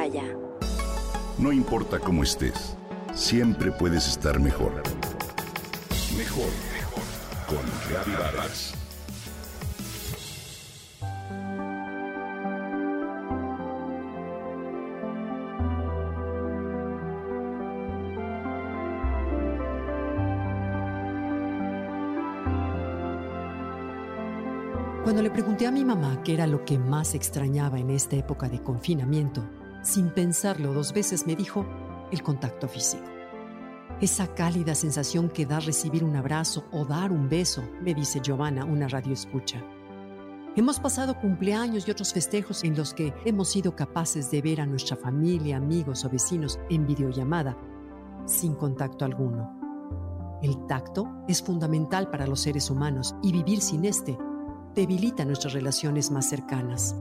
Himalaya. No importa cómo estés, siempre puedes estar mejor. Mejor, mejor. Con Vargas. Cuando le pregunté a mi mamá qué era lo que más extrañaba en esta época de confinamiento, sin pensarlo dos veces me dijo el contacto físico. Esa cálida sensación que da recibir un abrazo o dar un beso, me dice Giovanna, una radio escucha. Hemos pasado cumpleaños y otros festejos en los que hemos sido capaces de ver a nuestra familia, amigos o vecinos en videollamada, sin contacto alguno. El tacto es fundamental para los seres humanos y vivir sin este debilita nuestras relaciones más cercanas.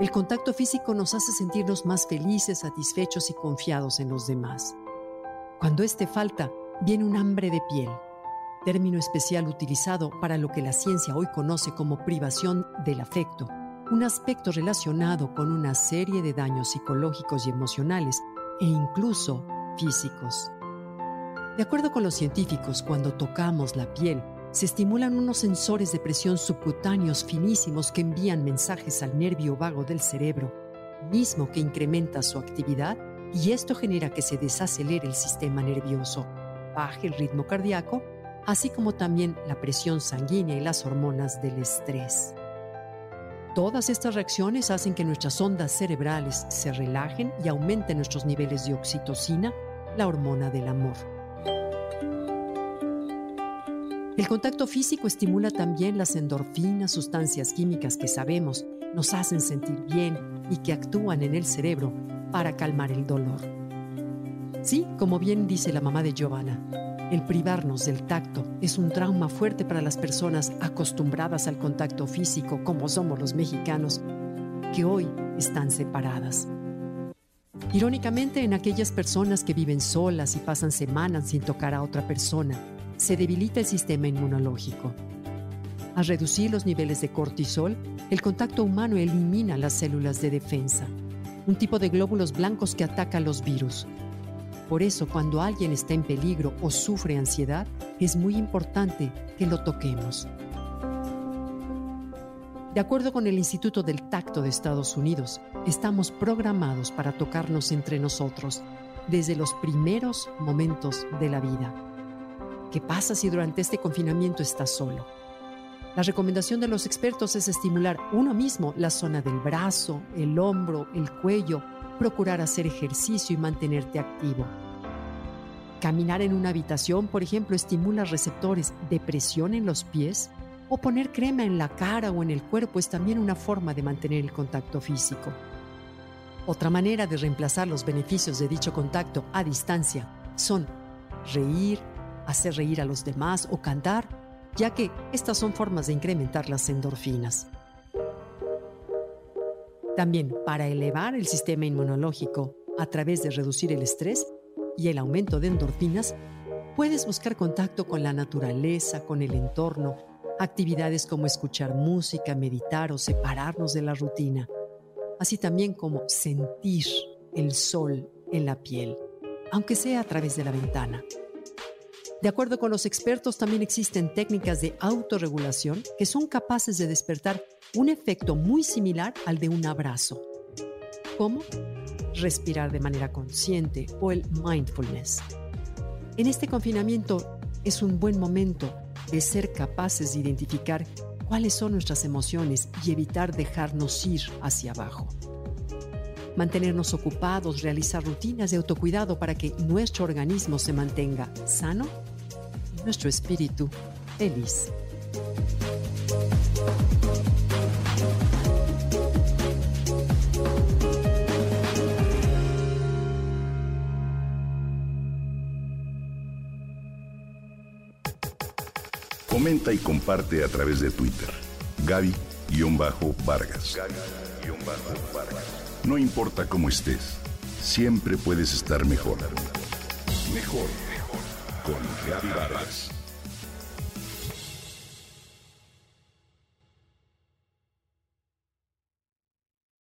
El contacto físico nos hace sentirnos más felices, satisfechos y confiados en los demás. Cuando este falta, viene un hambre de piel, término especial utilizado para lo que la ciencia hoy conoce como privación del afecto, un aspecto relacionado con una serie de daños psicológicos y emocionales e incluso físicos. De acuerdo con los científicos, cuando tocamos la piel, se estimulan unos sensores de presión subcutáneos finísimos que envían mensajes al nervio vago del cerebro, mismo que incrementa su actividad y esto genera que se desacelere el sistema nervioso, baje el ritmo cardíaco, así como también la presión sanguínea y las hormonas del estrés. Todas estas reacciones hacen que nuestras ondas cerebrales se relajen y aumenten nuestros niveles de oxitocina, la hormona del amor. El contacto físico estimula también las endorfinas, sustancias químicas que sabemos nos hacen sentir bien y que actúan en el cerebro para calmar el dolor. Sí, como bien dice la mamá de Giovanna, el privarnos del tacto es un trauma fuerte para las personas acostumbradas al contacto físico como somos los mexicanos, que hoy están separadas. Irónicamente, en aquellas personas que viven solas y pasan semanas sin tocar a otra persona, se debilita el sistema inmunológico. Al reducir los niveles de cortisol, el contacto humano elimina las células de defensa, un tipo de glóbulos blancos que ataca los virus. Por eso, cuando alguien está en peligro o sufre ansiedad, es muy importante que lo toquemos. De acuerdo con el Instituto del Tacto de Estados Unidos, estamos programados para tocarnos entre nosotros desde los primeros momentos de la vida. ¿Qué pasa si durante este confinamiento estás solo? La recomendación de los expertos es estimular uno mismo la zona del brazo, el hombro, el cuello, procurar hacer ejercicio y mantenerte activo. Caminar en una habitación, por ejemplo, estimula receptores de presión en los pies o poner crema en la cara o en el cuerpo es también una forma de mantener el contacto físico. Otra manera de reemplazar los beneficios de dicho contacto a distancia son reír, hacer reír a los demás o cantar, ya que estas son formas de incrementar las endorfinas. También para elevar el sistema inmunológico a través de reducir el estrés y el aumento de endorfinas, puedes buscar contacto con la naturaleza, con el entorno, actividades como escuchar música, meditar o separarnos de la rutina, así también como sentir el sol en la piel, aunque sea a través de la ventana. De acuerdo con los expertos, también existen técnicas de autorregulación que son capaces de despertar un efecto muy similar al de un abrazo. ¿Cómo? Respirar de manera consciente o el mindfulness. En este confinamiento es un buen momento de ser capaces de identificar cuáles son nuestras emociones y evitar dejarnos ir hacia abajo. Mantenernos ocupados, realizar rutinas de autocuidado para que nuestro organismo se mantenga sano nuestro espíritu feliz. Comenta y comparte a través de Twitter. Gaby-Vargas. No importa cómo estés, siempre puedes estar mejor. Mejor con Gaby Vargas.